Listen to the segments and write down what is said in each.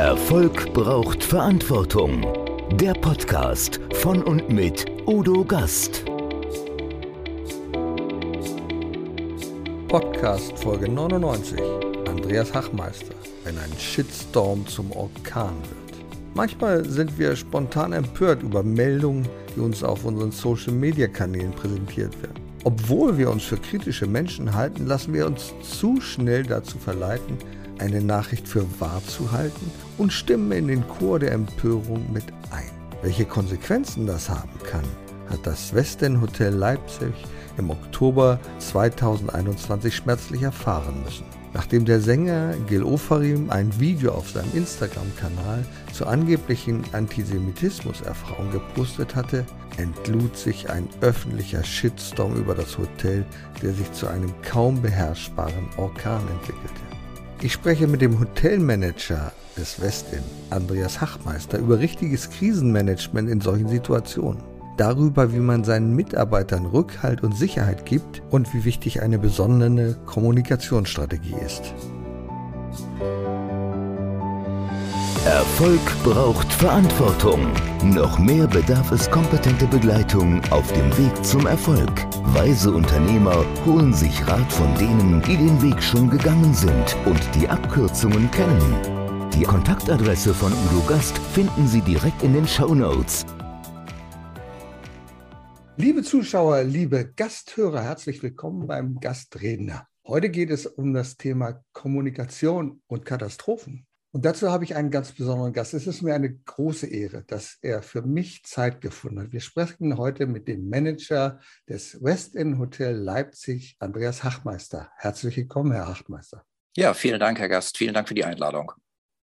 Erfolg braucht Verantwortung. Der Podcast von und mit Udo Gast. Podcast Folge 99. Andreas Hachmeister, wenn ein Shitstorm zum Orkan wird. Manchmal sind wir spontan empört über Meldungen, die uns auf unseren Social-Media-Kanälen präsentiert werden. Obwohl wir uns für kritische Menschen halten, lassen wir uns zu schnell dazu verleiten, eine Nachricht für wahr zu halten und stimmen in den Chor der Empörung mit ein. Welche Konsequenzen das haben kann, hat das Westin Hotel Leipzig im Oktober 2021 schmerzlich erfahren müssen. Nachdem der Sänger Gil Ofarim ein Video auf seinem Instagram-Kanal zu angeblichen Antisemitismus-Erfahrungen gepostet hatte, entlud sich ein öffentlicher Shitstorm über das Hotel, der sich zu einem kaum beherrschbaren Orkan entwickelte. Ich spreche mit dem Hotelmanager des Westin, Andreas Hachmeister, über richtiges Krisenmanagement in solchen Situationen. Darüber, wie man seinen Mitarbeitern Rückhalt und Sicherheit gibt und wie wichtig eine besondere Kommunikationsstrategie ist. Erfolg braucht Verantwortung. Noch mehr bedarf es kompetente Begleitung auf dem Weg zum Erfolg. Weise Unternehmer holen sich Rat von denen, die den Weg schon gegangen sind und die Abkürzungen kennen. Die Kontaktadresse von Udo Gast finden Sie direkt in den Show Notes. Liebe Zuschauer, liebe Gasthörer, herzlich willkommen beim Gastredner. Heute geht es um das Thema Kommunikation und Katastrophen. Und dazu habe ich einen ganz besonderen Gast. Es ist mir eine große Ehre, dass er für mich Zeit gefunden hat. Wir sprechen heute mit dem Manager des West End Hotel Leipzig, Andreas Hachmeister. Herzlich willkommen, Herr Hachmeister. Ja, vielen Dank, Herr Gast. Vielen Dank für die Einladung.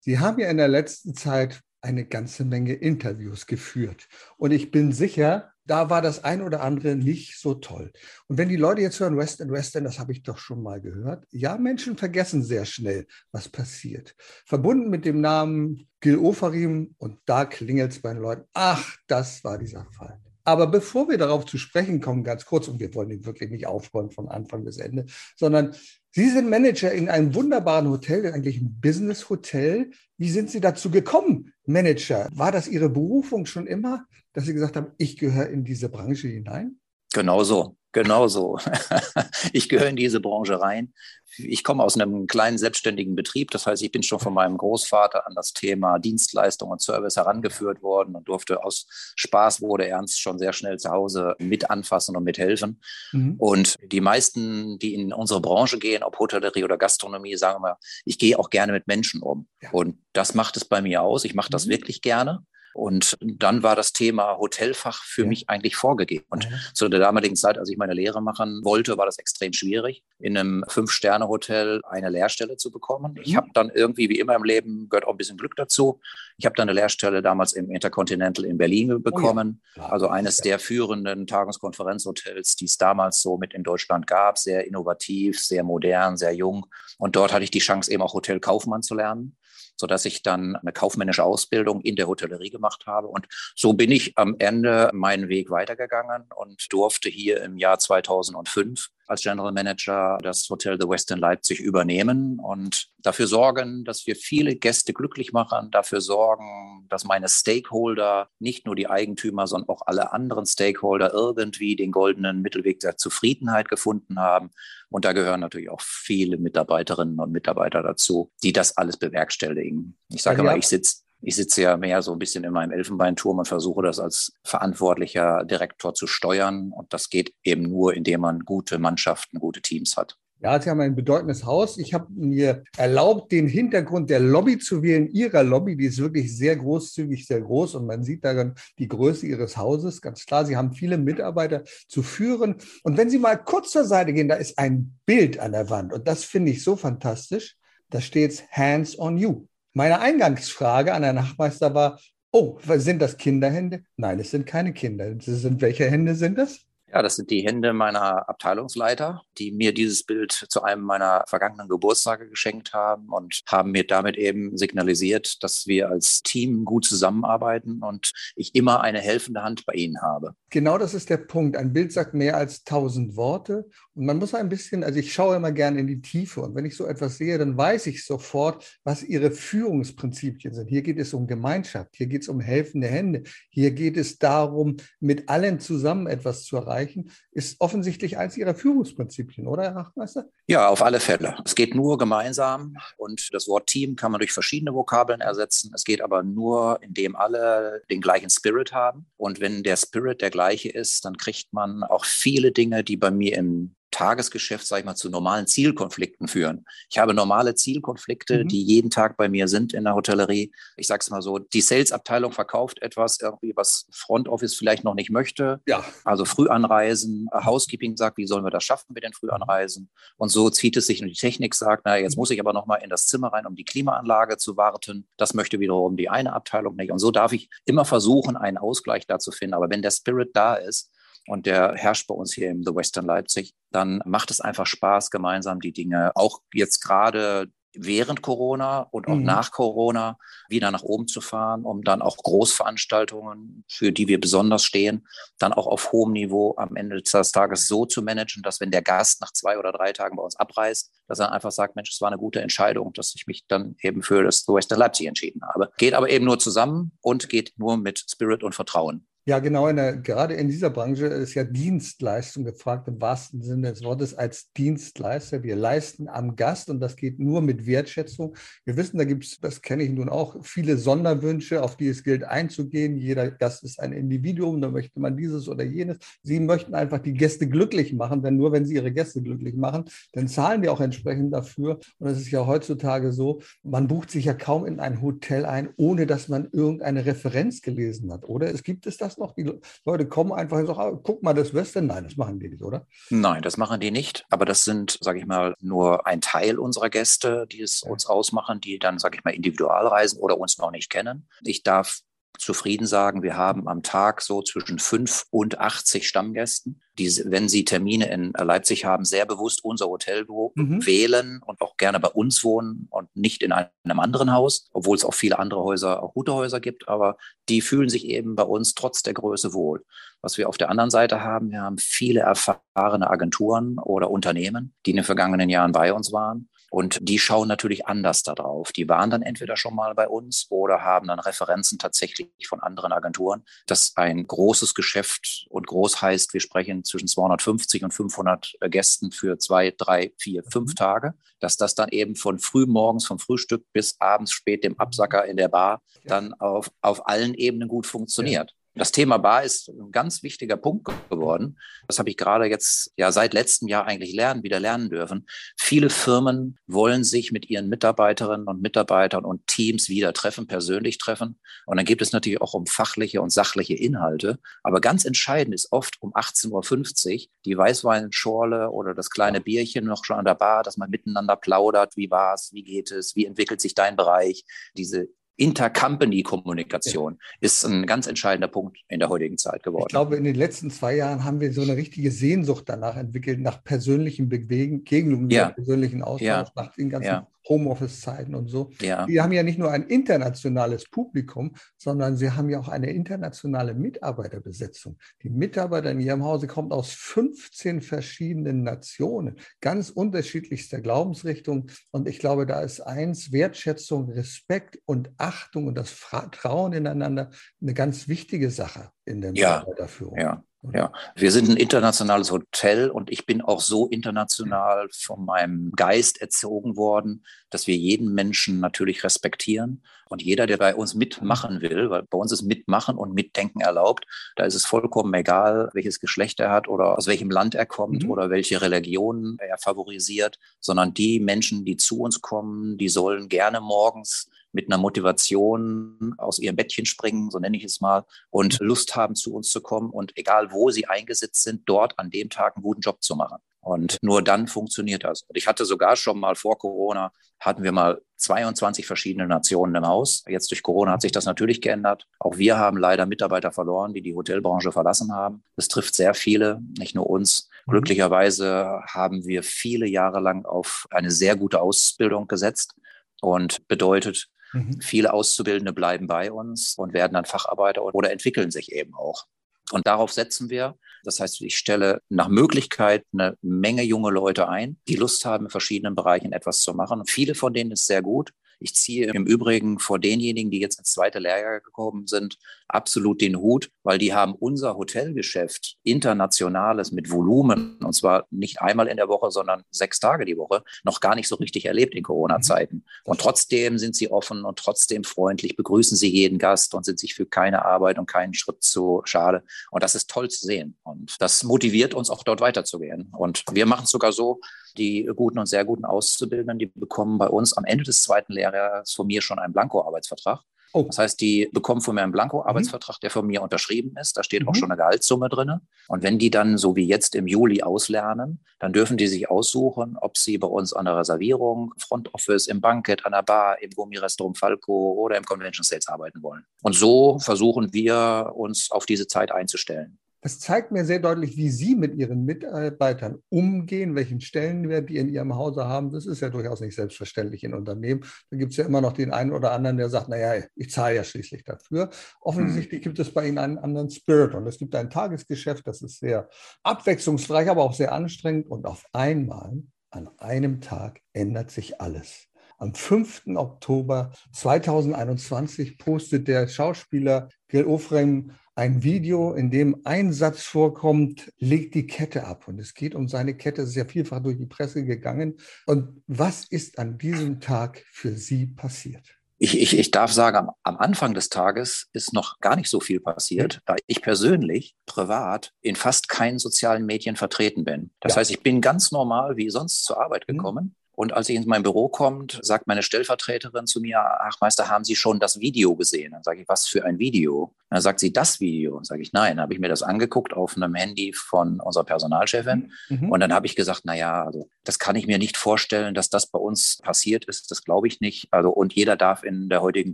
Sie haben ja in der letzten Zeit eine ganze Menge Interviews geführt. Und ich bin sicher, da war das ein oder andere nicht so toll. Und wenn die Leute jetzt hören, West End, West End, das habe ich doch schon mal gehört. Ja, Menschen vergessen sehr schnell, was passiert. Verbunden mit dem Namen Gil Ofarim und da klingelt es bei den Leuten. Ach, das war dieser Fall. Aber bevor wir darauf zu sprechen kommen, ganz kurz, und wir wollen ihn wirklich nicht aufräumen von Anfang bis Ende, sondern Sie sind Manager in einem wunderbaren Hotel, eigentlich ein Business-Hotel. Wie sind Sie dazu gekommen, Manager? War das Ihre Berufung schon immer, dass Sie gesagt haben, ich gehöre in diese Branche hinein? Genau so. Genau so. ich gehöre in diese Branche rein. Ich komme aus einem kleinen selbstständigen Betrieb. Das heißt, ich bin schon von meinem Großvater an das Thema Dienstleistung und Service herangeführt worden und durfte aus Spaß wurde ernst schon sehr schnell zu Hause mit anfassen und mithelfen. Mhm. Und die meisten, die in unsere Branche gehen, ob Hotellerie oder Gastronomie, sagen wir, ich gehe auch gerne mit Menschen um. Ja. Und das macht es bei mir aus. Ich mache das mhm. wirklich gerne. Und dann war das Thema Hotelfach für ja. mich eigentlich vorgegeben. Und ja. zu der damaligen Zeit, als ich meine Lehre machen wollte, war das extrem schwierig, in einem Fünf-Sterne-Hotel eine Lehrstelle zu bekommen. Ich mhm. habe dann irgendwie, wie immer im Leben, gehört auch ein bisschen Glück dazu. Ich habe dann eine Lehrstelle damals im Intercontinental in Berlin bekommen. Oh ja. Also eines der führenden Tagungskonferenzhotels, die es damals so mit in Deutschland gab. Sehr innovativ, sehr modern, sehr jung. Und dort hatte ich die Chance, eben auch Hotelkaufmann zu lernen sodass ich dann eine kaufmännische Ausbildung in der Hotellerie gemacht habe. Und so bin ich am Ende meinen Weg weitergegangen und durfte hier im Jahr 2005 als General Manager das Hotel The Westin Leipzig übernehmen und dafür sorgen, dass wir viele Gäste glücklich machen, dafür sorgen, dass meine Stakeholder, nicht nur die Eigentümer, sondern auch alle anderen Stakeholder irgendwie den goldenen Mittelweg der Zufriedenheit gefunden haben. Und da gehören natürlich auch viele Mitarbeiterinnen und Mitarbeiter dazu, die das alles bewerkstelligen. Ich sage ja, immer, ich sitze ich sitze ja mehr so ein bisschen in meinem Elfenbeinturm und versuche das als verantwortlicher Direktor zu steuern. Und das geht eben nur, indem man gute Mannschaften, gute Teams hat. Ja, Sie haben ein bedeutendes Haus. Ich habe mir erlaubt, den Hintergrund der Lobby zu wählen, Ihrer Lobby. Die ist wirklich sehr großzügig, sehr groß und man sieht daran die Größe Ihres Hauses. Ganz klar, Sie haben viele Mitarbeiter zu führen. Und wenn Sie mal kurz zur Seite gehen, da ist ein Bild an der Wand und das finde ich so fantastisch. Da steht Hands on You. Meine Eingangsfrage an Herrn Nachtmeister war, oh, sind das Kinderhände? Nein, es sind keine Kinder. Sind, welche Hände sind das? Ja, das sind die Hände meiner Abteilungsleiter, die mir dieses Bild zu einem meiner vergangenen Geburtstage geschenkt haben und haben mir damit eben signalisiert, dass wir als Team gut zusammenarbeiten und ich immer eine helfende Hand bei Ihnen habe. Genau das ist der Punkt. Ein Bild sagt mehr als tausend Worte man muss ein bisschen, also ich schaue immer gerne in die Tiefe und wenn ich so etwas sehe, dann weiß ich sofort, was Ihre Führungsprinzipien sind. Hier geht es um Gemeinschaft, hier geht es um helfende Hände, hier geht es darum, mit allen zusammen etwas zu erreichen ist offensichtlich eines Ihrer Führungsprinzipien, oder, Herr Rachtmeister? Ja, auf alle Fälle. Es geht nur gemeinsam und das Wort Team kann man durch verschiedene Vokabeln ersetzen. Es geht aber nur, indem alle den gleichen Spirit haben. Und wenn der Spirit der gleiche ist, dann kriegt man auch viele Dinge, die bei mir im Tagesgeschäft, sage ich mal, zu normalen Zielkonflikten führen. Ich habe normale Zielkonflikte, mhm. die jeden Tag bei mir sind in der Hotellerie. Ich sage es mal so, die Sales-Abteilung verkauft etwas, irgendwie, was Front Office vielleicht noch nicht möchte. Ja. Also Frühanreisen, Housekeeping sagt, wie sollen wir das schaffen mit den Frühanreisen? Und so zieht es sich und die Technik sagt, naja, jetzt muss ich aber noch mal in das Zimmer rein, um die Klimaanlage zu warten. Das möchte wiederum die eine Abteilung nicht. Und so darf ich immer versuchen, einen Ausgleich da zu finden. Aber wenn der Spirit da ist, und der herrscht bei uns hier im The Western Leipzig, dann macht es einfach Spaß, gemeinsam die Dinge, auch jetzt gerade während Corona und auch mhm. nach Corona wieder nach oben zu fahren, um dann auch Großveranstaltungen, für die wir besonders stehen, dann auch auf hohem Niveau am Ende des Tages so zu managen, dass wenn der Gast nach zwei oder drei Tagen bei uns abreist, dass er einfach sagt, Mensch, es war eine gute Entscheidung, dass ich mich dann eben für das The Western Leipzig entschieden habe. Geht aber eben nur zusammen und geht nur mit Spirit und Vertrauen. Ja, genau. In der, gerade in dieser Branche ist ja Dienstleistung gefragt, im wahrsten Sinne des Wortes als Dienstleister. Wir leisten am Gast und das geht nur mit Wertschätzung. Wir wissen, da gibt es, das kenne ich nun auch, viele Sonderwünsche, auf die es gilt einzugehen. Jeder Gast ist ein Individuum, da möchte man dieses oder jenes. Sie möchten einfach die Gäste glücklich machen, denn nur wenn Sie Ihre Gäste glücklich machen, dann zahlen die auch entsprechend dafür. Und es ist ja heutzutage so, man bucht sich ja kaum in ein Hotel ein, ohne dass man irgendeine Referenz gelesen hat, oder? Es gibt es das noch? Die Leute kommen einfach und sagen, ah, guck mal, das Western. Nein, das machen die nicht, oder? Nein, das machen die nicht. Aber das sind, sage ich mal, nur ein Teil unserer Gäste, die es ja. uns ausmachen, die dann, sage ich mal, individual reisen oder uns noch nicht kennen. Ich darf zufrieden sagen, wir haben am Tag so zwischen fünf und 80 Stammgästen, die, wenn sie Termine in Leipzig haben, sehr bewusst unser Hotel mhm. wählen und auch gerne bei uns wohnen und nicht in einem anderen Haus, obwohl es auch viele andere Häuser, auch gute Häuser gibt, aber die fühlen sich eben bei uns trotz der Größe wohl. Was wir auf der anderen Seite haben, wir haben viele erfahrene Agenturen oder Unternehmen, die in den vergangenen Jahren bei uns waren und die schauen natürlich anders darauf. Die waren dann entweder schon mal bei uns oder haben dann Referenzen tatsächlich von anderen Agenturen. Das ein großes Geschäft und groß heißt, wir sprechen zwischen 250 und 500 äh, Gästen für zwei, drei, vier, fünf mhm. Tage, dass das dann eben von früh morgens vom Frühstück bis abends spät dem Absacker in der Bar dann auf, auf allen Ebenen gut funktioniert. Ja. Das Thema Bar ist ein ganz wichtiger Punkt geworden. Das habe ich gerade jetzt ja seit letztem Jahr eigentlich lernen, wieder lernen dürfen. Viele Firmen wollen sich mit ihren Mitarbeiterinnen und Mitarbeitern und Teams wieder treffen, persönlich treffen. Und dann gibt es natürlich auch um fachliche und sachliche Inhalte. Aber ganz entscheidend ist oft um 18.50 Uhr die Weißweinschorle oder das kleine Bierchen noch schon an der Bar, dass man miteinander plaudert. Wie war es? Wie geht es? Wie entwickelt sich dein Bereich? Diese Intercompany-Kommunikation ja. ist ein ganz entscheidender Punkt in der heutigen Zeit geworden. Ich glaube, in den letzten zwei Jahren haben wir so eine richtige Sehnsucht danach entwickelt, nach persönlichen Begegnungen, ja. persönlichen Austausch, ja. nach den ganzen Homeoffice-Zeiten und so. Ja. Die haben ja nicht nur ein internationales Publikum, sondern sie haben ja auch eine internationale Mitarbeiterbesetzung. Die Mitarbeiter in ihrem Hause kommen aus 15 verschiedenen Nationen, ganz unterschiedlichster Glaubensrichtung. Und ich glaube, da ist eins, Wertschätzung, Respekt und Achtung und das Vertrauen ineinander eine ganz wichtige Sache in der Mitarbeiterführung. Ja. Ja, wir sind ein internationales Hotel und ich bin auch so international von meinem Geist erzogen worden, dass wir jeden Menschen natürlich respektieren. Und jeder, der bei uns mitmachen will, weil bei uns ist Mitmachen und Mitdenken erlaubt, da ist es vollkommen egal, welches Geschlecht er hat oder aus welchem Land er kommt mhm. oder welche Religion er favorisiert, sondern die Menschen, die zu uns kommen, die sollen gerne morgens mit einer Motivation aus ihrem Bettchen springen, so nenne ich es mal, und Lust haben, zu uns zu kommen und egal wo sie eingesetzt sind, dort an dem Tag einen guten Job zu machen. Und nur dann funktioniert das. Und ich hatte sogar schon mal vor Corona, hatten wir mal 22 verschiedene Nationen im Haus. Jetzt durch Corona hat sich das natürlich geändert. Auch wir haben leider Mitarbeiter verloren, die die Hotelbranche verlassen haben. Das trifft sehr viele, nicht nur uns. Mhm. Glücklicherweise haben wir viele Jahre lang auf eine sehr gute Ausbildung gesetzt und bedeutet, mhm. viele Auszubildende bleiben bei uns und werden dann Facharbeiter oder entwickeln sich eben auch. Und darauf setzen wir. Das heißt, ich stelle nach Möglichkeit eine Menge junge Leute ein, die Lust haben, in verschiedenen Bereichen etwas zu machen. viele von denen ist sehr gut. Ich ziehe im Übrigen vor denjenigen, die jetzt ins zweite Lehrjahr gekommen sind, absolut den Hut, weil die haben unser Hotelgeschäft internationales mit Volumen, und zwar nicht einmal in der Woche, sondern sechs Tage die Woche, noch gar nicht so richtig erlebt in Corona-Zeiten. Mhm. Und trotzdem sind sie offen und trotzdem freundlich, begrüßen sie jeden Gast und sind sich für keine Arbeit und keinen Schritt zu schade. Und das ist toll zu sehen. Und das motiviert uns auch dort weiterzugehen. Und wir machen es sogar so, die guten und sehr guten Auszubildenden, die bekommen bei uns am Ende des zweiten Lehrjahres von mir schon einen Blanko-Arbeitsvertrag. Oh. Das heißt, die bekommen von mir einen Blanko-Arbeitsvertrag, der von mir unterschrieben ist. Da steht mhm. auch schon eine Gehaltssumme drin. Und wenn die dann, so wie jetzt im Juli, auslernen, dann dürfen die sich aussuchen, ob sie bei uns an der Reservierung, Front Office, im Bankett, an der Bar, im Gummirestaurant Falco oder im Convention Sales arbeiten wollen. Und so versuchen wir uns auf diese Zeit einzustellen. Das zeigt mir sehr deutlich, wie Sie mit Ihren Mitarbeitern umgehen, welchen Stellenwert die in Ihrem Hause haben. Das ist ja durchaus nicht selbstverständlich in Unternehmen. Da gibt es ja immer noch den einen oder anderen, der sagt, naja, ich zahle ja schließlich dafür. Offensichtlich gibt es bei Ihnen einen anderen Spirit und es gibt ein Tagesgeschäft, das ist sehr abwechslungsreich, aber auch sehr anstrengend. Und auf einmal, an einem Tag, ändert sich alles. Am 5. Oktober 2021 postet der Schauspieler Gil Ofrem ein Video, in dem ein Satz vorkommt, legt die Kette ab. Und es geht um seine Kette, es ist ja vielfach durch die Presse gegangen. Und was ist an diesem Tag für Sie passiert? Ich, ich, ich darf sagen, am, am Anfang des Tages ist noch gar nicht so viel passiert, da ich persönlich privat in fast keinen sozialen Medien vertreten bin. Das ja. heißt, ich bin ganz normal wie sonst zur Arbeit mhm. gekommen. Mhm und als ich in mein Büro kommt, sagt meine Stellvertreterin zu mir, ach Meister, haben Sie schon das Video gesehen? Dann sage ich, was für ein Video? Dann sagt sie, das Video. Dann sage ich, nein. Dann habe ich mir das angeguckt auf einem Handy von unserer Personalchefin. Mhm. Und dann habe ich gesagt, na ja, also das kann ich mir nicht vorstellen, dass das bei uns passiert ist. Das glaube ich nicht. Also und jeder darf in der heutigen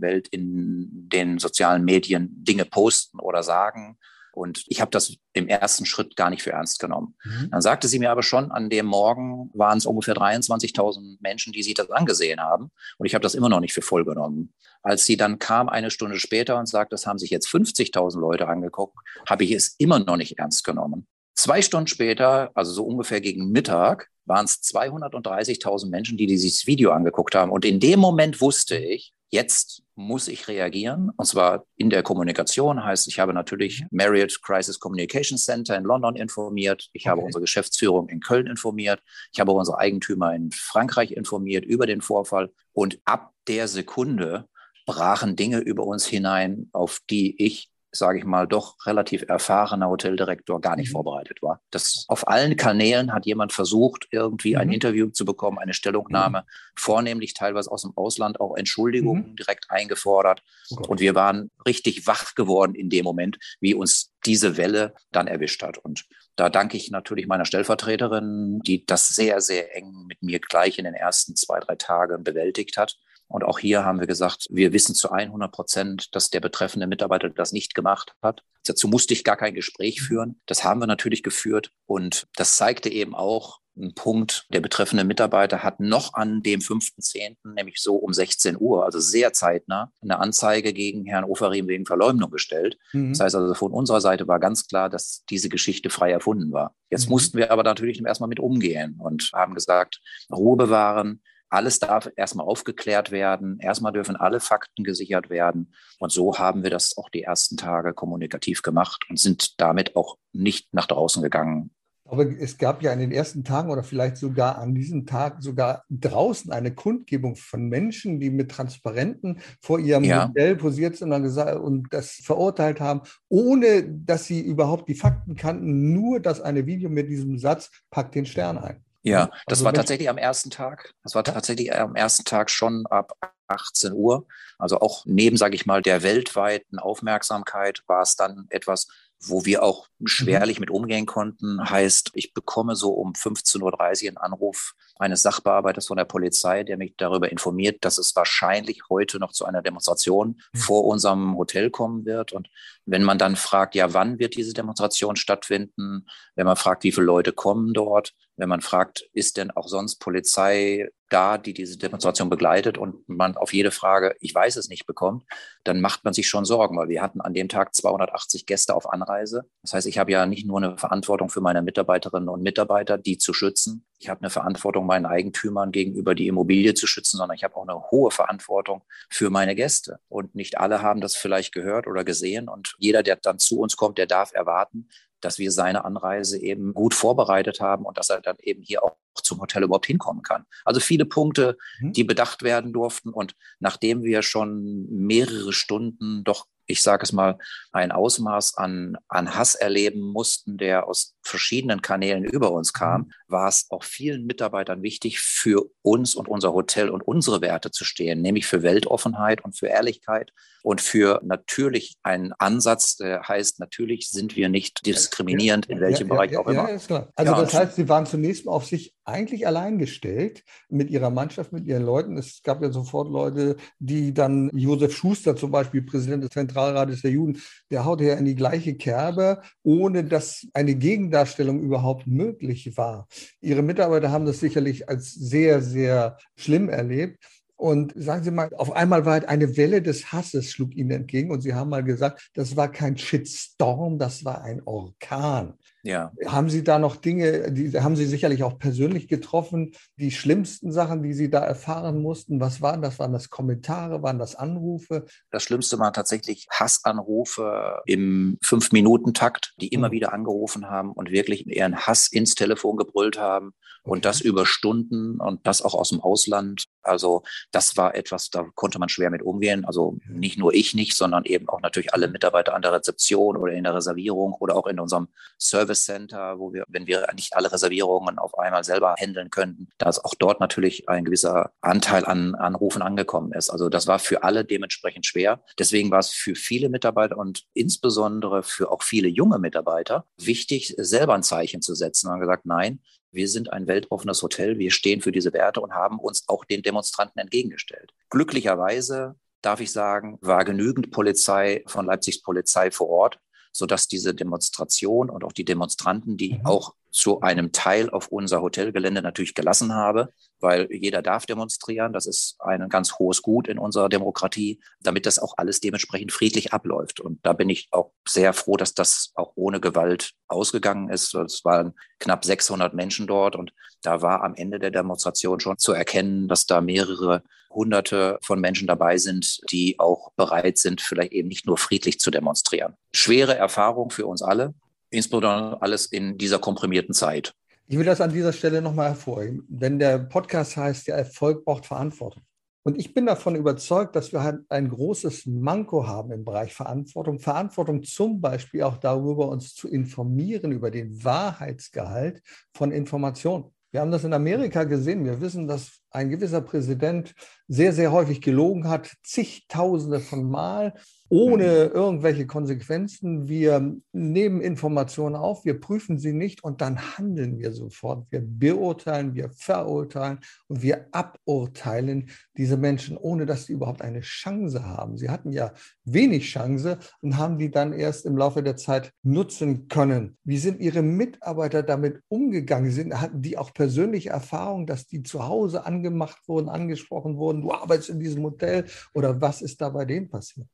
Welt in den sozialen Medien Dinge posten oder sagen. Und ich habe das im ersten Schritt gar nicht für ernst genommen. Mhm. Dann sagte sie mir aber schon, an dem Morgen waren es ungefähr 23.000 Menschen, die sich das angesehen haben. Und ich habe das immer noch nicht für voll genommen. Als sie dann kam eine Stunde später und sagte, das haben sich jetzt 50.000 Leute angeguckt, habe ich es immer noch nicht ernst genommen. Zwei Stunden später, also so ungefähr gegen Mittag, waren es 230.000 Menschen, die dieses Video angeguckt haben. Und in dem Moment wusste ich, Jetzt muss ich reagieren, und zwar in der Kommunikation. Heißt, ich habe natürlich mhm. Marriott Crisis Communication Center in London informiert. Ich okay. habe unsere Geschäftsführung in Köln informiert. Ich habe unsere Eigentümer in Frankreich informiert über den Vorfall. Und ab der Sekunde brachen Dinge über uns hinein, auf die ich sage ich mal, doch relativ erfahrener Hoteldirektor gar nicht mhm. vorbereitet war. Das auf allen Kanälen hat jemand versucht, irgendwie mhm. ein Interview zu bekommen, eine Stellungnahme, mhm. vornehmlich teilweise aus dem Ausland, auch Entschuldigungen mhm. direkt eingefordert. Oh und wir waren richtig wach geworden in dem Moment, wie uns diese Welle dann erwischt hat. Und da danke ich natürlich meiner Stellvertreterin, die das sehr, sehr eng mit mir gleich in den ersten zwei, drei Tagen bewältigt hat. Und auch hier haben wir gesagt, wir wissen zu 100 Prozent, dass der betreffende Mitarbeiter das nicht gemacht hat. Dazu musste ich gar kein Gespräch mhm. führen. Das haben wir natürlich geführt. Und das zeigte eben auch, ein Punkt, der betreffende Mitarbeiter hat noch an dem 5.10., nämlich so um 16 Uhr, also sehr zeitnah, eine Anzeige gegen Herrn Oferim wegen Verleumdung gestellt. Mhm. Das heißt also, von unserer Seite war ganz klar, dass diese Geschichte frei erfunden war. Jetzt mhm. mussten wir aber natürlich erstmal mit umgehen und haben gesagt, Ruhe bewahren, alles darf erstmal aufgeklärt werden. Erstmal dürfen alle Fakten gesichert werden. Und so haben wir das auch die ersten Tage kommunikativ gemacht und sind damit auch nicht nach draußen gegangen. Aber es gab ja in den ersten Tagen oder vielleicht sogar an diesem Tag sogar draußen eine Kundgebung von Menschen, die mit Transparenten vor ihrem ja. Modell posiert sind und das verurteilt haben, ohne dass sie überhaupt die Fakten kannten, nur dass eine Video mit diesem Satz packt den Stern ein. Ja, das also war tatsächlich am ersten Tag. Das war tatsächlich am ersten Tag schon ab 18 Uhr. Also auch neben, sage ich mal, der weltweiten Aufmerksamkeit war es dann etwas, wo wir auch schwerlich mit umgehen konnten, heißt, ich bekomme so um 15.30 Uhr einen Anruf eines Sachbearbeiters von der Polizei, der mich darüber informiert, dass es wahrscheinlich heute noch zu einer Demonstration mhm. vor unserem Hotel kommen wird. Und wenn man dann fragt, ja, wann wird diese Demonstration stattfinden, wenn man fragt, wie viele Leute kommen dort, wenn man fragt, ist denn auch sonst Polizei da, die diese Demonstration begleitet und man auf jede Frage, ich weiß es nicht, bekommt, dann macht man sich schon Sorgen, weil wir hatten an dem Tag 280 Gäste auf Anreise. Das heißt, ich habe ja nicht nur eine Verantwortung für meine Mitarbeiterinnen und Mitarbeiter, die zu schützen. Ich habe eine Verantwortung meinen Eigentümern gegenüber die Immobilie zu schützen, sondern ich habe auch eine hohe Verantwortung für meine Gäste. Und nicht alle haben das vielleicht gehört oder gesehen. Und jeder, der dann zu uns kommt, der darf erwarten, dass wir seine Anreise eben gut vorbereitet haben und dass er dann eben hier auch zum Hotel überhaupt hinkommen kann. Also viele Punkte, mhm. die bedacht werden durften. Und nachdem wir schon mehrere Stunden doch ich sage es mal, ein Ausmaß an, an Hass erleben mussten, der aus verschiedenen Kanälen über uns kam, mhm. war es auch vielen Mitarbeitern wichtig, für uns und unser Hotel und unsere Werte zu stehen, nämlich für Weltoffenheit und für Ehrlichkeit und für natürlich einen Ansatz, der heißt, natürlich sind wir nicht diskriminierend, in welchem ja, Bereich ja, auch immer. Ja. Also das heißt, Sie waren zunächst mal auf sich eigentlich allein gestellt mit Ihrer Mannschaft, mit Ihren Leuten. Es gab ja sofort Leute, die dann, Josef Schuster zum Beispiel, Präsident des Zentralrates der Juden, der haute ja in die gleiche Kerbe, ohne dass eine Gegendarstellung überhaupt möglich war. Ihre Mitarbeiter haben das sicherlich als sehr, sehr schlimm erlebt. Und sagen Sie mal, auf einmal war halt eine Welle des Hasses schlug Ihnen entgegen und Sie haben mal gesagt, das war kein Shitstorm, das war ein Orkan. Ja. Haben Sie da noch Dinge, die haben Sie sicherlich auch persönlich getroffen, die schlimmsten Sachen, die Sie da erfahren mussten? Was waren das? Waren das Kommentare? Waren das Anrufe? Das Schlimmste waren tatsächlich Hassanrufe im Fünf-Minuten-Takt, die immer mhm. wieder angerufen haben und wirklich ihren Hass ins Telefon gebrüllt haben. Und okay. das über Stunden und das auch aus dem Ausland. Also das war etwas, da konnte man schwer mit umgehen. Also nicht nur ich nicht, sondern eben auch natürlich alle Mitarbeiter an der Rezeption oder in der Reservierung oder auch in unserem Service Service Center, wo wir, wenn wir nicht alle Reservierungen auf einmal selber handeln könnten, da ist auch dort natürlich ein gewisser Anteil an Anrufen angekommen ist. Also das war für alle dementsprechend schwer. Deswegen war es für viele Mitarbeiter und insbesondere für auch viele junge Mitarbeiter wichtig, selber ein Zeichen zu setzen. Und gesagt, nein, wir sind ein weltoffenes Hotel, wir stehen für diese Werte und haben uns auch den Demonstranten entgegengestellt. Glücklicherweise darf ich sagen, war genügend Polizei von Leipzigs Polizei vor Ort, sodass diese Demonstration und auch die Demonstranten, die mhm. auch zu einem Teil auf unser Hotelgelände natürlich gelassen habe, weil jeder darf demonstrieren. Das ist ein ganz hohes Gut in unserer Demokratie, damit das auch alles dementsprechend friedlich abläuft. Und da bin ich auch sehr froh, dass das auch ohne Gewalt ausgegangen ist. Es waren knapp 600 Menschen dort und da war am Ende der Demonstration schon zu erkennen, dass da mehrere Hunderte von Menschen dabei sind, die auch bereit sind, vielleicht eben nicht nur friedlich zu demonstrieren. Schwere Erfahrung für uns alle, insbesondere alles in dieser komprimierten Zeit. Ich will das an dieser Stelle nochmal hervorheben. Wenn der Podcast heißt, der Erfolg braucht Verantwortung. Und ich bin davon überzeugt, dass wir halt ein großes Manko haben im Bereich Verantwortung. Verantwortung zum Beispiel auch darüber, uns zu informieren über den Wahrheitsgehalt von Informationen. Wir haben das in Amerika gesehen. Wir wissen, dass ein gewisser Präsident sehr, sehr häufig gelogen hat, zigtausende von Mal, ohne mhm. irgendwelche Konsequenzen. Wir nehmen Informationen auf, wir prüfen sie nicht und dann handeln wir sofort. Wir beurteilen, wir verurteilen und wir aburteilen diese Menschen, ohne dass sie überhaupt eine Chance haben. Sie hatten ja wenig Chance und haben die dann erst im Laufe der Zeit nutzen können. Wie sind Ihre Mitarbeiter damit umgegangen? Sind, hatten die auch persönliche Erfahrung, dass die zu Hause an angemacht wurden, angesprochen wurden, du arbeitest in diesem Hotel oder was ist da bei denen passiert?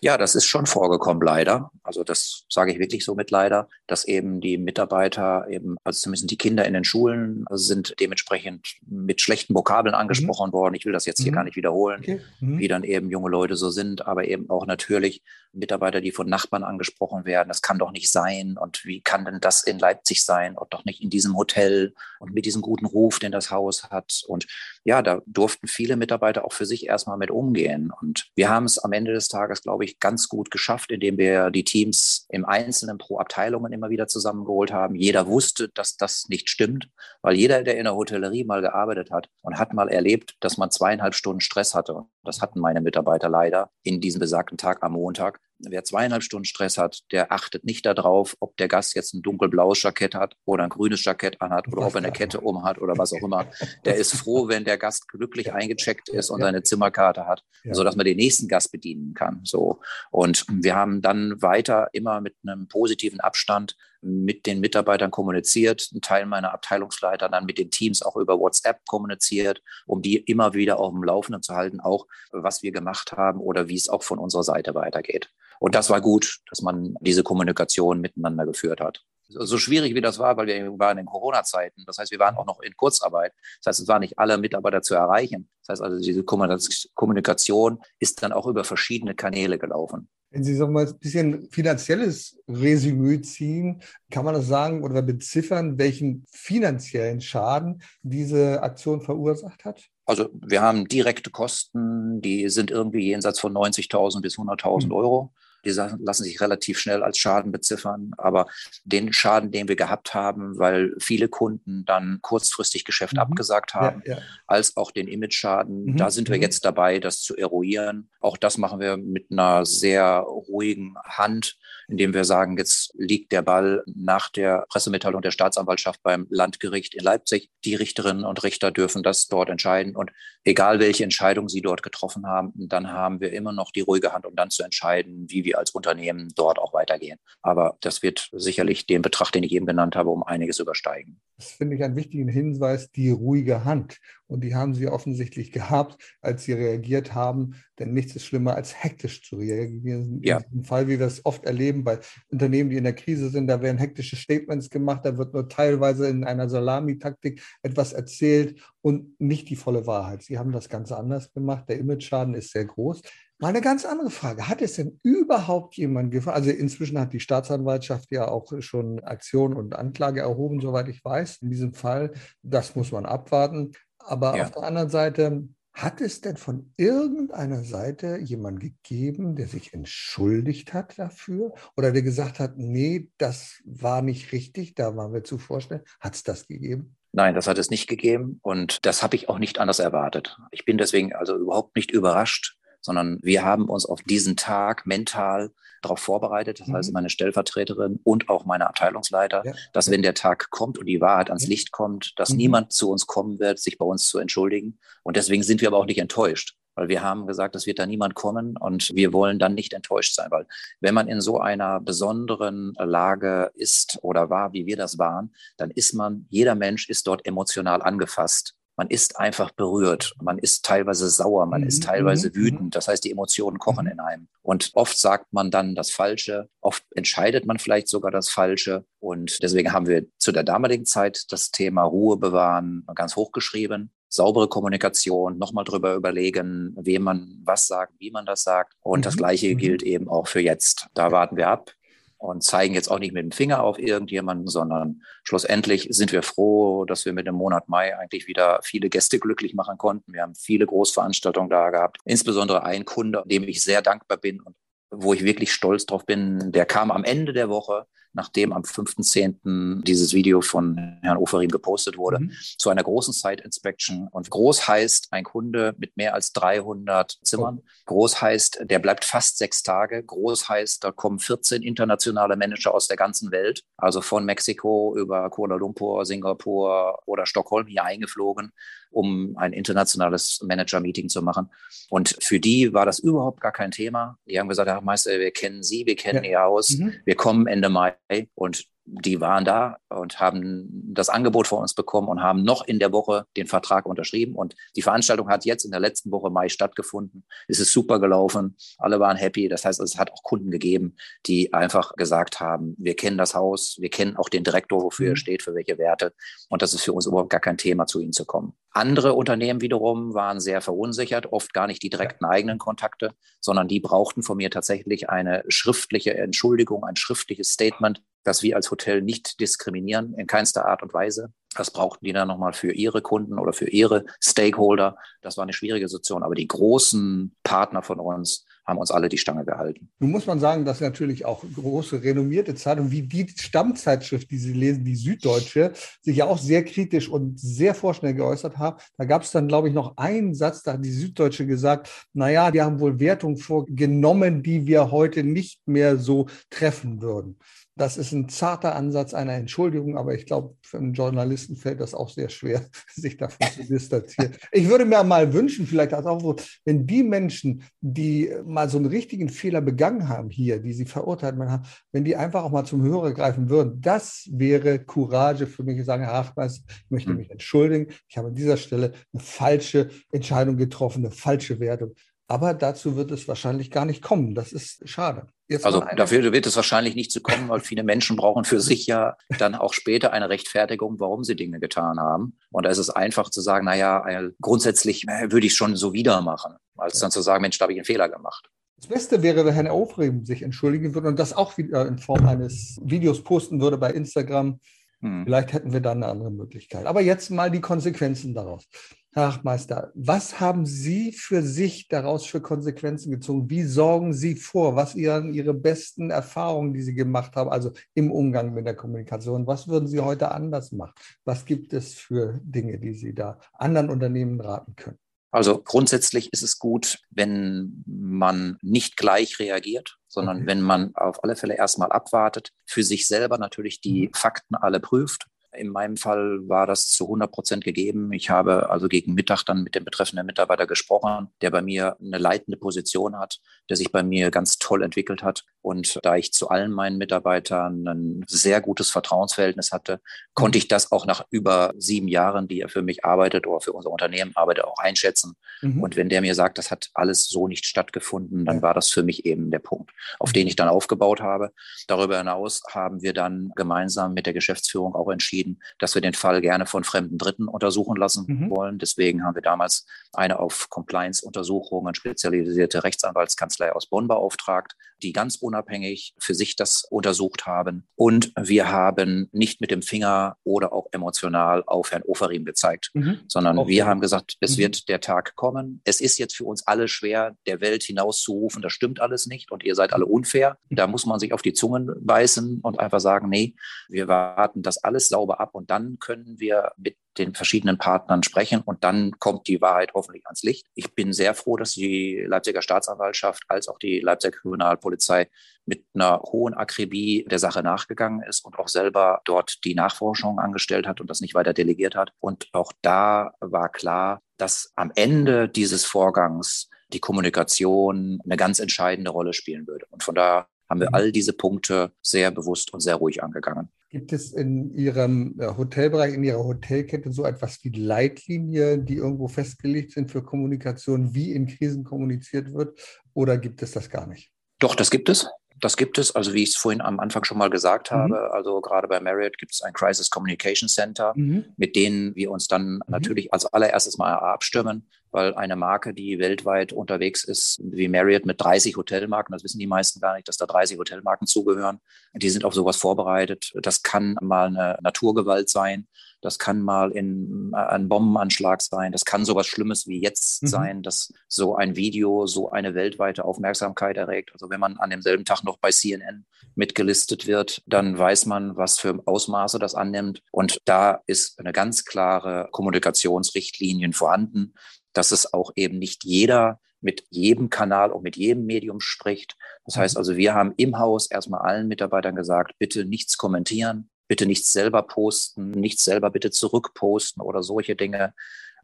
Ja, das ist schon vorgekommen, leider. Also das sage ich wirklich so mit leider, dass eben die Mitarbeiter eben, also zumindest die Kinder in den Schulen sind dementsprechend mit schlechten Vokabeln angesprochen mhm. worden. Ich will das jetzt hier mhm. gar nicht wiederholen, okay. mhm. wie dann eben junge Leute so sind, aber eben auch natürlich Mitarbeiter, die von Nachbarn angesprochen werden. Das kann doch nicht sein. Und wie kann denn das in Leipzig sein und doch nicht in diesem Hotel und mit diesem guten Ruf, den das Haus hat? Und ja, da durften viele Mitarbeiter auch für sich erstmal mit umgehen. Und wir haben es am Ende des Tages, glaube ich, ganz gut geschafft, indem wir die Teams im Einzelnen pro Abteilungen immer wieder zusammengeholt haben. Jeder wusste, dass das nicht stimmt, weil jeder, der in der Hotellerie mal gearbeitet hat und hat mal erlebt, dass man zweieinhalb Stunden Stress hatte. Und das hatten meine Mitarbeiter leider in diesem besagten Tag am Montag wer zweieinhalb Stunden Stress hat, der achtet nicht darauf, ob der Gast jetzt ein dunkelblaues Jackett hat oder ein grünes Jackett anhat oder ob er eine Kette um hat oder was auch immer. Der ist froh, wenn der Gast glücklich eingecheckt ist und seine Zimmerkarte hat, sodass man den nächsten Gast bedienen kann. So. Und wir haben dann weiter immer mit einem positiven Abstand mit den Mitarbeitern kommuniziert, ein Teil meiner Abteilungsleiter dann mit den Teams auch über WhatsApp kommuniziert, um die immer wieder auf dem Laufenden zu halten, auch was wir gemacht haben oder wie es auch von unserer Seite weitergeht. Und das war gut, dass man diese Kommunikation miteinander geführt hat. So schwierig wie das war, weil wir waren in Corona-Zeiten. Das heißt, wir waren auch noch in Kurzarbeit. Das heißt, es waren nicht alle Mitarbeiter zu erreichen. Das heißt also, diese Kommunikation ist dann auch über verschiedene Kanäle gelaufen. Wenn Sie so mal ein bisschen finanzielles Resümee ziehen, kann man das sagen oder beziffern, welchen finanziellen Schaden diese Aktion verursacht hat? Also wir haben direkte Kosten, die sind irgendwie jenseits von 90.000 bis 100.000 mhm. Euro. Die lassen sich relativ schnell als Schaden beziffern. Aber den Schaden, den wir gehabt haben, weil viele Kunden dann kurzfristig Geschäft mhm. abgesagt haben, ja, ja. als auch den Image-Schaden, mhm. da sind wir mhm. jetzt dabei, das zu eruieren. Auch das machen wir mit einer sehr ruhigen Hand, indem wir sagen, jetzt liegt der Ball nach der Pressemitteilung der Staatsanwaltschaft beim Landgericht in Leipzig. Die Richterinnen und Richter dürfen das dort entscheiden. Und egal welche Entscheidung sie dort getroffen haben, dann haben wir immer noch die ruhige Hand, um dann zu entscheiden, wie wir wir als Unternehmen dort auch weitergehen. Aber das wird sicherlich den Betrag, den ich eben genannt habe, um einiges übersteigen. Das finde ich einen wichtigen Hinweis, die ruhige Hand. Und die haben Sie offensichtlich gehabt, als Sie reagiert haben. Denn nichts ist schlimmer, als hektisch zu reagieren. Ja. In diesem Fall, wie wir es oft erleben bei Unternehmen, die in der Krise sind, da werden hektische Statements gemacht, da wird nur teilweise in einer Salamitaktik etwas erzählt und nicht die volle Wahrheit. Sie haben das Ganze anders gemacht. Der Image-Schaden ist sehr groß. Mal eine ganz andere Frage. Hat es denn überhaupt jemand gefragt? Also inzwischen hat die Staatsanwaltschaft ja auch schon Aktion und Anklage erhoben, soweit ich weiß. In diesem Fall, das muss man abwarten. Aber ja. auf der anderen Seite, hat es denn von irgendeiner Seite jemand gegeben, der sich entschuldigt hat dafür? Oder der gesagt hat, nee, das war nicht richtig, da waren wir zu vorstellen? Hat es das gegeben? Nein, das hat es nicht gegeben und das habe ich auch nicht anders erwartet. Ich bin deswegen also überhaupt nicht überrascht, sondern wir haben uns auf diesen Tag mental darauf vorbereitet, das heißt mhm. meine Stellvertreterin und auch meine Abteilungsleiter, ja. dass wenn der Tag kommt und die Wahrheit ans Licht kommt, dass mhm. niemand zu uns kommen wird, sich bei uns zu entschuldigen. Und deswegen sind wir aber auch nicht enttäuscht, weil wir haben gesagt, es wird da niemand kommen und wir wollen dann nicht enttäuscht sein, weil wenn man in so einer besonderen Lage ist oder war, wie wir das waren, dann ist man, jeder Mensch ist dort emotional angefasst man ist einfach berührt, man ist teilweise sauer, man mhm. ist teilweise mhm. wütend. Das heißt, die Emotionen kochen mhm. in einem. Und oft sagt man dann das Falsche, oft entscheidet man vielleicht sogar das Falsche. Und deswegen haben wir zu der damaligen Zeit das Thema Ruhe bewahren ganz hochgeschrieben. Saubere Kommunikation, nochmal drüber überlegen, wem man was sagt, wie man das sagt. Und mhm. das Gleiche mhm. gilt eben auch für jetzt. Da warten wir ab und zeigen jetzt auch nicht mit dem Finger auf irgendjemanden, sondern schlussendlich sind wir froh, dass wir mit dem Monat Mai eigentlich wieder viele Gäste glücklich machen konnten. Wir haben viele Großveranstaltungen da gehabt, insbesondere ein Kunde, dem ich sehr dankbar bin und wo ich wirklich stolz drauf bin, der kam am Ende der Woche nachdem am 5.10. dieses Video von Herrn Oferim gepostet wurde, mhm. zu einer großen Site Inspection. Und groß heißt ein Kunde mit mehr als 300 Zimmern. Groß heißt, der bleibt fast sechs Tage. Groß heißt, da kommen 14 internationale Manager aus der ganzen Welt, also von Mexiko über Kuala Lumpur, Singapur oder Stockholm hier eingeflogen um ein internationales Manager-Meeting zu machen. Und für die war das überhaupt gar kein Thema. Die haben gesagt, Herr Meister, wir kennen Sie, wir kennen ja. Ihr Haus, mhm. wir kommen Ende Mai und die waren da und haben das Angebot von uns bekommen und haben noch in der Woche den Vertrag unterschrieben. Und die Veranstaltung hat jetzt in der letzten Woche Mai stattgefunden. Es ist super gelaufen. Alle waren happy. Das heißt, es hat auch Kunden gegeben, die einfach gesagt haben, wir kennen das Haus, wir kennen auch den Direktor, wofür er mhm. steht, für welche Werte. Und das ist für uns überhaupt gar kein Thema, zu ihnen zu kommen. Andere Unternehmen wiederum waren sehr verunsichert, oft gar nicht die direkten eigenen Kontakte, sondern die brauchten von mir tatsächlich eine schriftliche Entschuldigung, ein schriftliches Statement, dass wir als Hotel nicht diskriminieren, in keinster Art und Weise. Das brauchten die dann nochmal für ihre Kunden oder für ihre Stakeholder. Das war eine schwierige Situation. Aber die großen Partner von uns haben uns alle die Stange gehalten. Nun muss man sagen, dass natürlich auch große renommierte Zeitungen wie die Stammzeitschrift, die Sie lesen, die Süddeutsche, sich ja auch sehr kritisch und sehr vorschnell geäußert haben. Da gab es dann, glaube ich, noch einen Satz, da hat die Süddeutsche gesagt, naja, die haben wohl Wertungen vorgenommen, die wir heute nicht mehr so treffen würden. Das ist ein zarter Ansatz einer Entschuldigung, aber ich glaube, für einen Journalisten fällt das auch sehr schwer, sich davon zu distanzieren. Ich würde mir mal wünschen, vielleicht auch so, wenn die Menschen, die mal so einen richtigen Fehler begangen haben hier, die sie verurteilt haben, wenn die einfach auch mal zum Hörer greifen würden, das wäre Courage für mich. Ich sage, ach, ich möchte hm. mich entschuldigen. Ich habe an dieser Stelle eine falsche Entscheidung getroffen, eine falsche Wertung. Aber dazu wird es wahrscheinlich gar nicht kommen. Das ist schade. Jetzt also dafür wird es wahrscheinlich nicht zu kommen, weil viele Menschen brauchen für sich ja dann auch später eine Rechtfertigung, warum sie Dinge getan haben. Und da ist es einfach zu sagen, naja, äh, grundsätzlich äh, würde ich es schon so wieder machen, als dann zu sagen, Mensch, da habe ich einen Fehler gemacht. Das Beste wäre, wenn Herr Aufreben sich entschuldigen würde und das auch wieder in Form eines Videos posten würde bei Instagram. Hm. Vielleicht hätten wir dann eine andere Möglichkeit. Aber jetzt mal die Konsequenzen daraus. Herr Meister, was haben Sie für sich daraus für Konsequenzen gezogen? Wie sorgen Sie vor? Was Ihren, Ihre besten Erfahrungen, die Sie gemacht haben, also im Umgang mit der Kommunikation? Was würden Sie heute anders machen? Was gibt es für Dinge, die Sie da anderen Unternehmen raten können? Also grundsätzlich ist es gut, wenn man nicht gleich reagiert, sondern okay. wenn man auf alle Fälle erstmal abwartet, für sich selber natürlich die mhm. Fakten alle prüft in meinem Fall war das zu 100 Prozent gegeben. Ich habe also gegen Mittag dann mit dem betreffenden Mitarbeiter gesprochen, der bei mir eine leitende Position hat, der sich bei mir ganz toll entwickelt hat. Und da ich zu allen meinen Mitarbeitern ein sehr gutes Vertrauensverhältnis hatte, konnte ich das auch nach über sieben Jahren, die er für mich arbeitet oder für unser Unternehmen arbeitet, auch einschätzen. Mhm. Und wenn der mir sagt, das hat alles so nicht stattgefunden, dann war das für mich eben der Punkt, auf den ich dann aufgebaut habe. Darüber hinaus haben wir dann gemeinsam mit der Geschäftsführung auch entschieden, entschieden, dass wir den Fall gerne von fremden Dritten untersuchen lassen mhm. wollen. Deswegen haben wir damals eine auf Compliance-Untersuchungen spezialisierte Rechtsanwaltskanzlei aus Bonn beauftragt, die ganz unabhängig für sich das untersucht haben. Und wir haben nicht mit dem Finger oder auch emotional auf Herrn Oferim gezeigt, mhm. sondern okay. wir haben gesagt, es mhm. wird der Tag kommen. Es ist jetzt für uns alle schwer, der Welt hinauszurufen, das stimmt alles nicht und ihr seid alle unfair. Da muss man sich auf die Zungen beißen und einfach sagen, nee, wir warten das alles sauber sauber ab und dann können wir mit den verschiedenen Partnern sprechen und dann kommt die Wahrheit hoffentlich ans Licht. Ich bin sehr froh, dass die Leipziger Staatsanwaltschaft als auch die Leipziger Kriminalpolizei mit einer hohen Akribie der Sache nachgegangen ist und auch selber dort die Nachforschung angestellt hat und das nicht weiter delegiert hat. Und auch da war klar, dass am Ende dieses Vorgangs die Kommunikation eine ganz entscheidende Rolle spielen würde. Und von da haben wir mhm. all diese Punkte sehr bewusst und sehr ruhig angegangen. Gibt es in Ihrem äh, Hotelbereich, in Ihrer Hotelkette so etwas wie Leitlinien, die irgendwo festgelegt sind für Kommunikation, wie in Krisen kommuniziert wird? Oder gibt es das gar nicht? Doch, das gibt es. Das gibt es, also wie ich es vorhin am Anfang schon mal gesagt mhm. habe, also gerade bei Marriott gibt es ein Crisis Communication Center, mhm. mit denen wir uns dann mhm. natürlich als allererstes mal abstimmen, weil eine Marke, die weltweit unterwegs ist, wie Marriott mit 30 Hotelmarken, das wissen die meisten gar nicht, dass da 30 Hotelmarken zugehören, die sind auf sowas vorbereitet. Das kann mal eine Naturgewalt sein, das kann mal in, äh, ein Bombenanschlag sein, das kann sowas Schlimmes wie jetzt mhm. sein, dass so ein Video so eine weltweite Aufmerksamkeit erregt. Also wenn man an demselben Tag noch bei CNN mitgelistet wird, dann weiß man, was für Ausmaße das annimmt. Und da ist eine ganz klare Kommunikationsrichtlinien vorhanden dass es auch eben nicht jeder mit jedem Kanal und mit jedem Medium spricht. Das heißt mhm. also, wir haben im Haus erstmal allen Mitarbeitern gesagt, bitte nichts kommentieren, bitte nichts selber posten, nichts selber bitte zurückposten oder solche Dinge.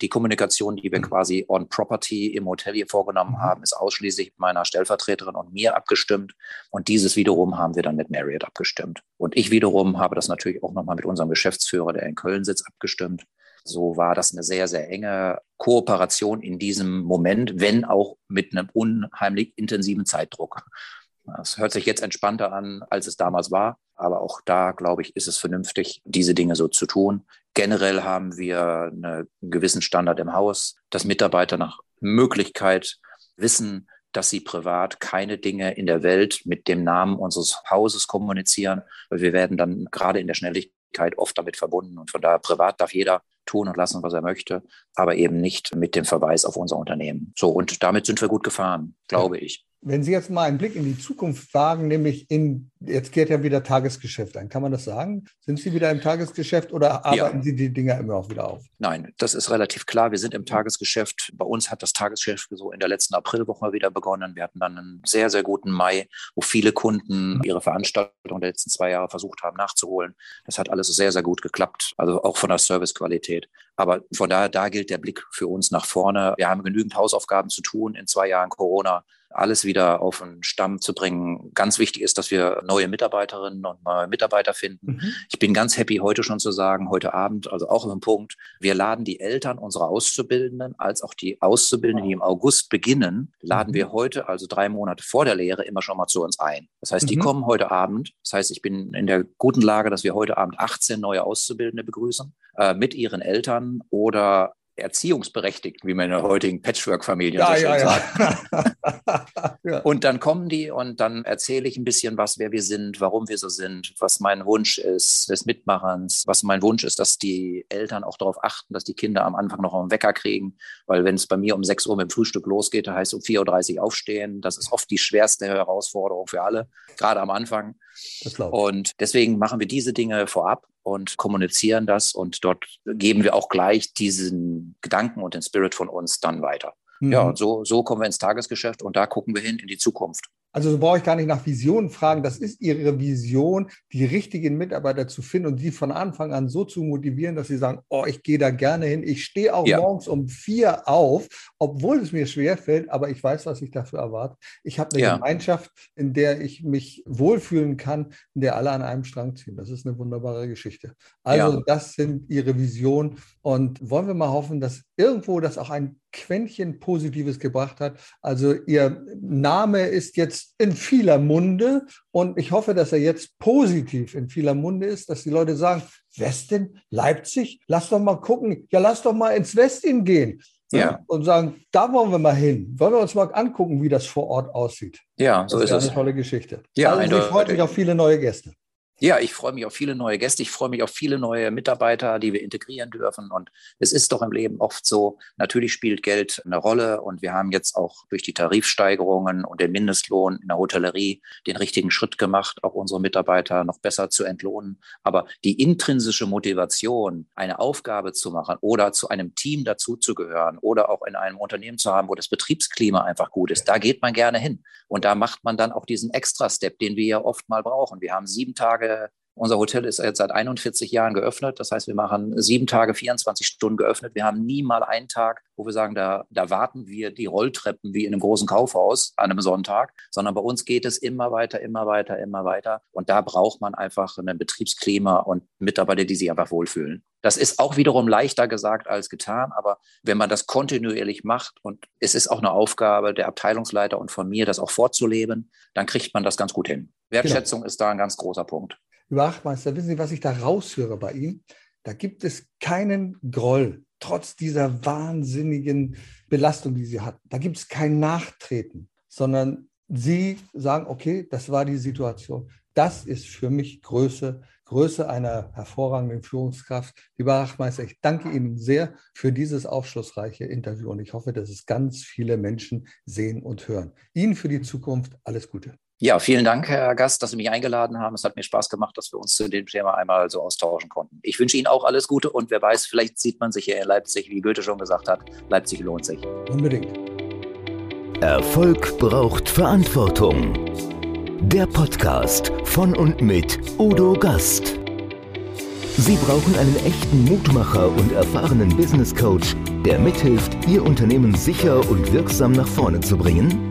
Die Kommunikation, die wir mhm. quasi on Property im Hotel hier vorgenommen mhm. haben, ist ausschließlich mit meiner Stellvertreterin und mir abgestimmt. Und dieses wiederum haben wir dann mit Marriott abgestimmt. Und ich wiederum habe das natürlich auch nochmal mit unserem Geschäftsführer, der in Köln sitzt, abgestimmt. So war das eine sehr, sehr enge Kooperation in diesem Moment, wenn auch mit einem unheimlich intensiven Zeitdruck. Das hört sich jetzt entspannter an, als es damals war. Aber auch da, glaube ich, ist es vernünftig, diese Dinge so zu tun. Generell haben wir einen gewissen Standard im Haus, dass Mitarbeiter nach Möglichkeit wissen, dass sie privat keine Dinge in der Welt mit dem Namen unseres Hauses kommunizieren, weil wir werden dann gerade in der Schnelligkeit oft damit verbunden. Und von daher privat darf jeder tun und lassen, was er möchte, aber eben nicht mit dem Verweis auf unser Unternehmen. So, und damit sind wir gut gefahren, glaube ich. Wenn Sie jetzt mal einen Blick in die Zukunft wagen, nämlich in, jetzt geht ja wieder Tagesgeschäft ein, kann man das sagen? Sind Sie wieder im Tagesgeschäft oder arbeiten ja. Sie die Dinger immer auch wieder auf? Nein, das ist relativ klar. Wir sind im Tagesgeschäft. Bei uns hat das Tagesgeschäft so in der letzten Aprilwoche wieder begonnen. Wir hatten dann einen sehr, sehr guten Mai, wo viele Kunden ihre Veranstaltungen der letzten zwei Jahre versucht haben nachzuholen. Das hat alles sehr, sehr gut geklappt, also auch von der Servicequalität. Aber von daher, da gilt der Blick für uns nach vorne. Wir haben genügend Hausaufgaben zu tun in zwei Jahren Corona alles wieder auf den Stamm zu bringen. Ganz wichtig ist, dass wir neue Mitarbeiterinnen und neue Mitarbeiter finden. Mhm. Ich bin ganz happy, heute schon zu sagen, heute Abend, also auch im Punkt, wir laden die Eltern unserer Auszubildenden als auch die Auszubildenden, die im August beginnen, laden mhm. wir heute, also drei Monate vor der Lehre, immer schon mal zu uns ein. Das heißt, die mhm. kommen heute Abend. Das heißt, ich bin in der guten Lage, dass wir heute Abend 18 neue Auszubildende begrüßen äh, mit ihren Eltern oder Erziehungsberechtigten, wie man in der heutigen Patchwork-Familie ja, so schön ja, sagt. Ja. Und dann kommen die und dann erzähle ich ein bisschen was, wer wir sind, warum wir so sind, was mein Wunsch ist des Mitmachens, was mein Wunsch ist, dass die Eltern auch darauf achten, dass die Kinder am Anfang noch einen Wecker kriegen, weil wenn es bei mir um 6 Uhr mit dem Frühstück losgeht, da heißt es um 4.30 Uhr aufstehen. Das ist oft die schwerste Herausforderung für alle, gerade am Anfang. Und deswegen machen wir diese Dinge vorab und kommunizieren das und dort geben wir auch gleich diesen Gedanken und den Spirit von uns dann weiter. Mhm. Ja, und so, so kommen wir ins Tagesgeschäft und da gucken wir hin in die Zukunft. Also so brauche ich gar nicht nach Visionen fragen. Das ist Ihre Vision, die richtigen Mitarbeiter zu finden und die von Anfang an so zu motivieren, dass sie sagen, oh, ich gehe da gerne hin. Ich stehe auch ja. morgens um vier auf, obwohl es mir schwerfällt, aber ich weiß, was ich dafür erwarte. Ich habe eine ja. Gemeinschaft, in der ich mich wohlfühlen kann, in der alle an einem Strang ziehen. Das ist eine wunderbare Geschichte. Also ja. das sind Ihre Visionen und wollen wir mal hoffen, dass irgendwo das auch ein Quäntchen Positives gebracht hat. Also Ihr Name ist jetzt in vieler Munde und ich hoffe, dass er jetzt positiv in vieler Munde ist, dass die Leute sagen, Westen, Leipzig, lass doch mal gucken, ja, lass doch mal ins Westen gehen. Ja. Und sagen, da wollen wir mal hin. Wollen wir uns mal angucken, wie das vor Ort aussieht. Ja, so das ist, ist eine tolle Geschichte. Ja, also, ich freue mich auf viele neue Gäste. Ja, ich freue mich auf viele neue Gäste. Ich freue mich auf viele neue Mitarbeiter, die wir integrieren dürfen. Und es ist doch im Leben oft so, natürlich spielt Geld eine Rolle. Und wir haben jetzt auch durch die Tarifsteigerungen und den Mindestlohn in der Hotellerie den richtigen Schritt gemacht, auch unsere Mitarbeiter noch besser zu entlohnen. Aber die intrinsische Motivation, eine Aufgabe zu machen oder zu einem Team dazuzugehören oder auch in einem Unternehmen zu haben, wo das Betriebsklima einfach gut ist, da geht man gerne hin. Und da macht man dann auch diesen Extra-Step, den wir ja oft mal brauchen. Wir haben sieben Tage Yeah. Unser Hotel ist jetzt seit 41 Jahren geöffnet. Das heißt, wir machen sieben Tage, 24 Stunden geöffnet. Wir haben nie mal einen Tag, wo wir sagen, da, da warten wir die Rolltreppen wie in einem großen Kaufhaus an einem Sonntag, sondern bei uns geht es immer weiter, immer weiter, immer weiter. Und da braucht man einfach ein Betriebsklima und Mitarbeiter, die sich einfach wohlfühlen. Das ist auch wiederum leichter gesagt als getan, aber wenn man das kontinuierlich macht und es ist auch eine Aufgabe der Abteilungsleiter und von mir, das auch vorzuleben, dann kriegt man das ganz gut hin. Wertschätzung genau. ist da ein ganz großer Punkt. Wachtmeister, wissen Sie, was ich da raushöre bei Ihnen? Da gibt es keinen Groll, trotz dieser wahnsinnigen Belastung, die Sie hatten. Da gibt es kein Nachtreten, sondern Sie sagen, okay, das war die Situation. Das ist für mich Größe, Größe einer hervorragenden Führungskraft. Lieber Wachtmeister, ich danke Ihnen sehr für dieses aufschlussreiche Interview und ich hoffe, dass es ganz viele Menschen sehen und hören. Ihnen für die Zukunft alles Gute. Ja, vielen Dank, Herr Gast, dass Sie mich eingeladen haben. Es hat mir Spaß gemacht, dass wir uns zu dem Thema einmal so austauschen konnten. Ich wünsche Ihnen auch alles Gute und wer weiß, vielleicht sieht man sich hier in Leipzig, wie Goethe schon gesagt hat. Leipzig lohnt sich. Unbedingt. Erfolg braucht Verantwortung. Der Podcast von und mit Udo Gast. Sie brauchen einen echten Mutmacher und erfahrenen Business Coach, der mithilft, Ihr Unternehmen sicher und wirksam nach vorne zu bringen?